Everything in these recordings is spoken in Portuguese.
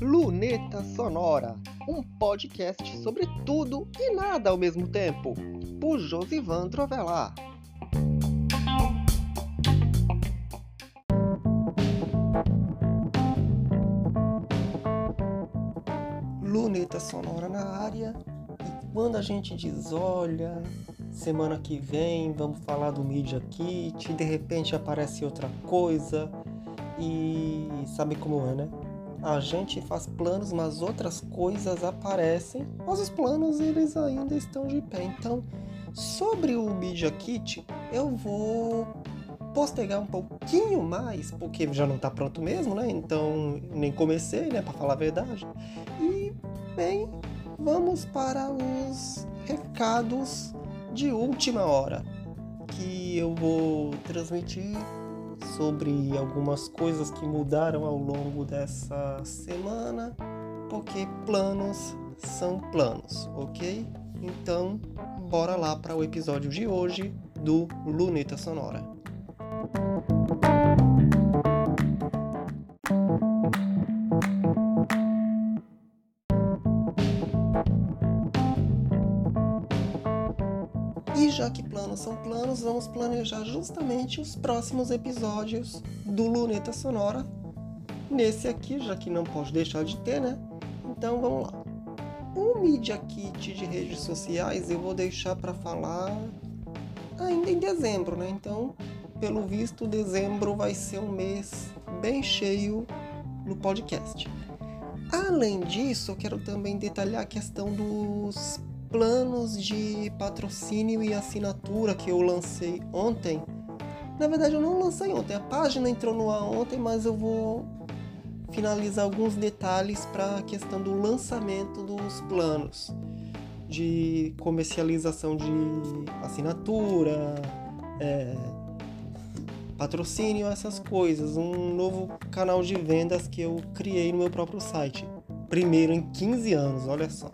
Luneta Sonora, um podcast sobre tudo e nada ao mesmo tempo, por Josivan Trovelar. Luneta Sonora na área, e quando a gente diz, olha, semana que vem vamos falar do Media Kit, de repente aparece outra coisa, e sabe como é, né? a gente faz planos, mas outras coisas aparecem, mas os planos eles ainda estão de pé. Então, sobre o Media Kit, eu vou postergar um pouquinho mais, porque já não está pronto mesmo, né? Então, nem comecei, né, para falar a verdade. E bem, vamos para os recados de última hora que eu vou transmitir sobre algumas coisas que mudaram ao longo dessa semana, porque planos são planos, ok? Então, bora lá para o episódio de hoje do Luneta Sonora. Que planos são planos, vamos planejar justamente os próximos episódios do Luneta Sonora. Nesse aqui, já que não pode deixar de ter, né? Então vamos lá. O Media Kit de redes sociais eu vou deixar para falar ainda em dezembro, né? Então, pelo visto, dezembro vai ser um mês bem cheio no podcast. Além disso, eu quero também detalhar a questão dos planos de patrocínio e assinatura que eu lancei ontem. Na verdade, eu não lancei ontem, a página entrou no ar ontem, mas eu vou finalizar alguns detalhes para a questão do lançamento dos planos de comercialização de assinatura, é, patrocínio, essas coisas. Um novo canal de vendas que eu criei no meu próprio site. Primeiro em 15 anos, olha só.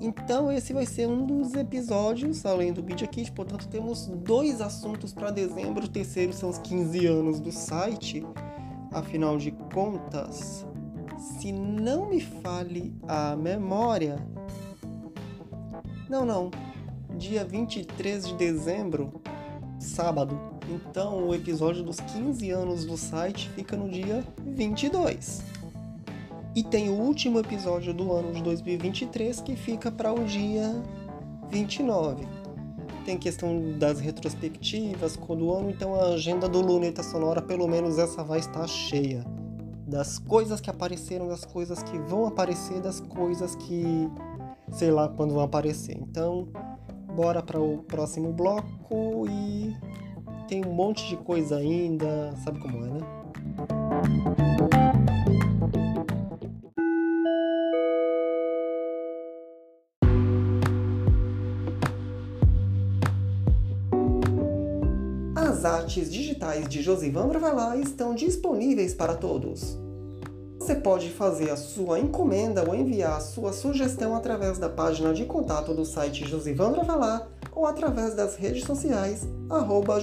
Então esse vai ser um dos episódios, além do Media Kit, portanto temos dois assuntos para dezembro, o terceiro são os 15 anos do site. Afinal de contas, se não me fale a memória. Não, não. Dia 23 de dezembro, sábado. Então o episódio dos 15 anos do site fica no dia 22. E tem o último episódio do ano de 2023 que fica para o dia 29. Tem questão das retrospectivas do ano, então a agenda do Luneta Sonora, pelo menos essa vai estar cheia. Das coisas que apareceram, das coisas que vão aparecer, das coisas que sei lá quando vão aparecer. Então, bora para o próximo bloco e tem um monte de coisa ainda, sabe como é, né? As artes digitais de Josivan Bravalá estão disponíveis para todos. Você pode fazer a sua encomenda ou enviar a sua sugestão através da página de contato do site Josivan Bravalá ou através das redes sociais arroba.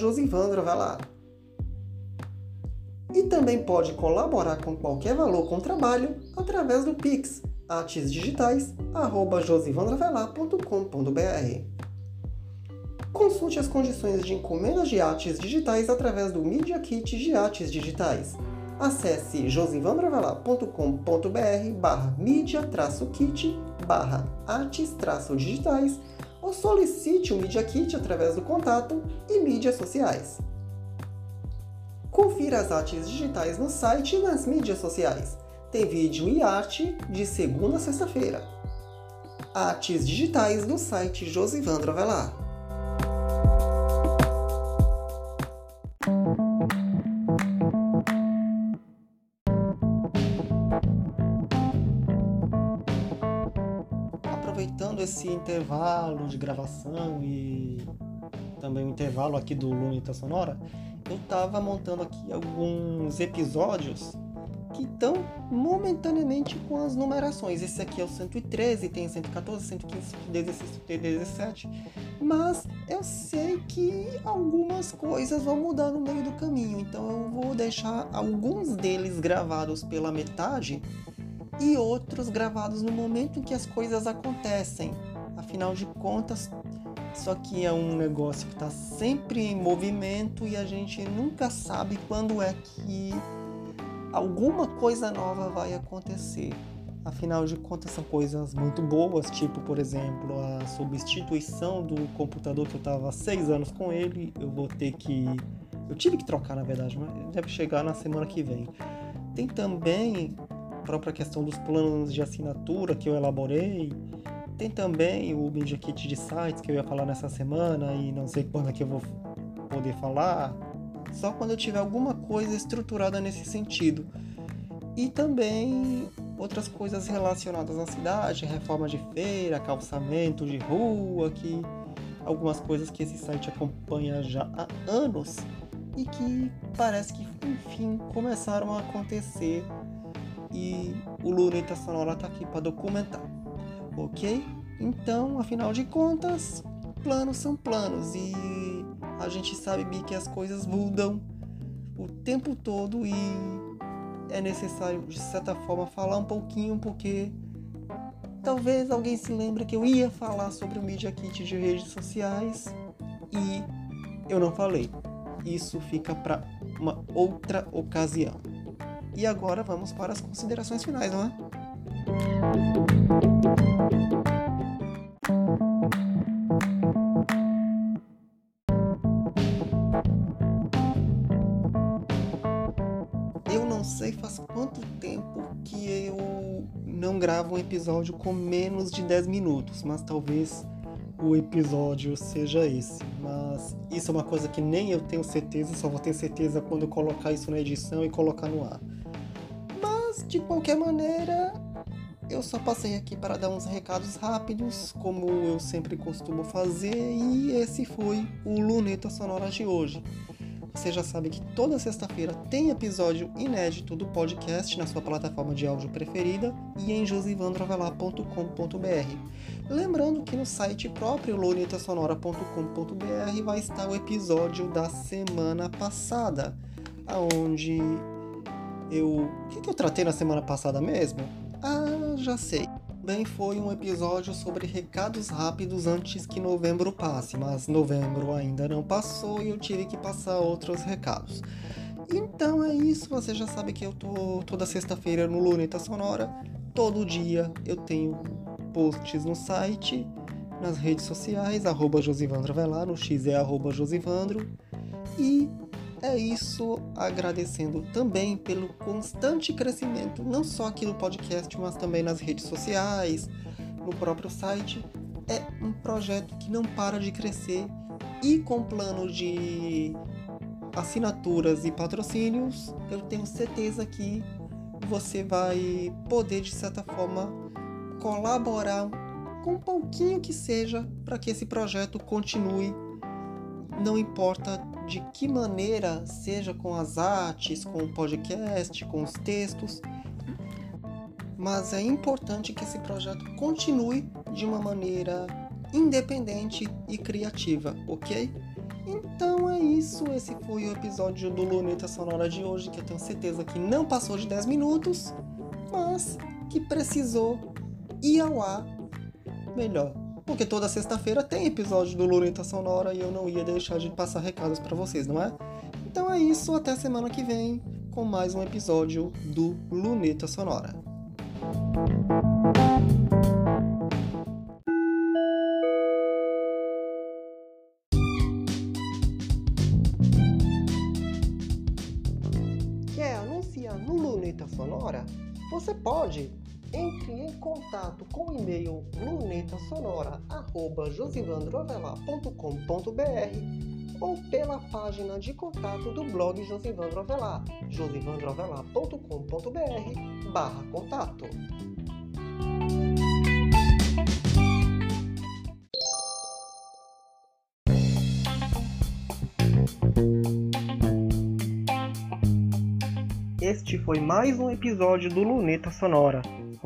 E também pode colaborar com qualquer valor com o trabalho através do Pix artesdigitais@josivandravelar.com.br. Consulte as condições de encomendas de artes digitais através do Media Kit de Artes Digitais. Acesse josivandravelar.com.br barra media-kit barra artes-digitais ou solicite o Media Kit através do contato e mídias sociais. Confira as artes digitais no site e nas mídias sociais. Tem vídeo e arte de segunda a sexta-feira. Artes digitais no site Josivandro Avelar. Intervalo de gravação e também o intervalo aqui do Lunita Sonora, eu tava montando aqui alguns episódios que estão momentaneamente com as numerações. Esse aqui é o 113, tem 114, 115, 116, 117, mas eu sei que algumas coisas vão mudar no meio do caminho, então eu vou deixar alguns deles gravados pela metade e outros gravados no momento em que as coisas acontecem. Afinal de contas, isso aqui é um negócio que está sempre em movimento e a gente nunca sabe quando é que alguma coisa nova vai acontecer. Afinal de contas, são coisas muito boas, tipo, por exemplo, a substituição do computador que eu estava há seis anos com ele. Eu vou ter que. Eu tive que trocar, na verdade, mas deve chegar na semana que vem. Tem também a própria questão dos planos de assinatura que eu elaborei. Tem também o Media Kit de sites que eu ia falar nessa semana e não sei quando é que eu vou poder falar. Só quando eu tiver alguma coisa estruturada nesse sentido. E também outras coisas relacionadas à cidade, reforma de feira, calçamento de rua, que algumas coisas que esse site acompanha já há anos e que parece que enfim começaram a acontecer e o Luneta Sonora está aqui para documentar, ok? Então, afinal de contas, planos são planos e a gente sabe que as coisas mudam o tempo todo e é necessário, de certa forma, falar um pouquinho, porque talvez alguém se lembre que eu ia falar sobre o Media Kit de redes sociais e eu não falei. Isso fica para uma outra ocasião. E agora vamos para as considerações finais, não é? Não gravo um episódio com menos de 10 minutos, mas talvez o episódio seja esse. Mas isso é uma coisa que nem eu tenho certeza, só vou ter certeza quando colocar isso na edição e colocar no ar. Mas de qualquer maneira, eu só passei aqui para dar uns recados rápidos, como eu sempre costumo fazer, e esse foi o Luneta Sonora de hoje. Você já sabe que toda sexta-feira tem episódio inédito do podcast na sua plataforma de áudio preferida e em josivandrovelar.com.br. Lembrando que no site próprio lonetasonora.com.br vai estar o episódio da semana passada, aonde eu... O que eu tratei na semana passada mesmo? Ah, já sei também foi um episódio sobre recados rápidos antes que novembro passe, mas novembro ainda não passou e eu tive que passar outros recados. Então é isso, você já sabe que eu tô toda sexta-feira no Luneta Sonora. Todo dia eu tenho posts no site, nas redes sociais, arroba Josivandro Velar, no X é arroba Josivandro. E é isso, agradecendo também pelo constante crescimento, não só aqui no podcast, mas também nas redes sociais, no próprio site. É um projeto que não para de crescer e com plano de assinaturas e patrocínios, eu tenho certeza que você vai poder, de certa forma, colaborar com um pouquinho que seja para que esse projeto continue. Não importa de que maneira, seja com as artes, com o podcast, com os textos, mas é importante que esse projeto continue de uma maneira independente e criativa, ok? Então é isso, esse foi o episódio do Luneta Sonora de hoje, que eu tenho certeza que não passou de 10 minutos, mas que precisou ir ao ar melhor porque toda sexta-feira tem episódio do Luneta Sonora e eu não ia deixar de passar recados para vocês, não é? Então é isso, até semana que vem com mais um episódio do Luneta Sonora. Quer anunciar no Luneta Sonora? Você pode! Entre em contato com o e-mail lunetasonora.josivandroavelar.com.br ou pela página de contato do blog Josivandro Avelar, josivandroavelar.com.br barra contato. Este foi mais um episódio do Luneta Sonora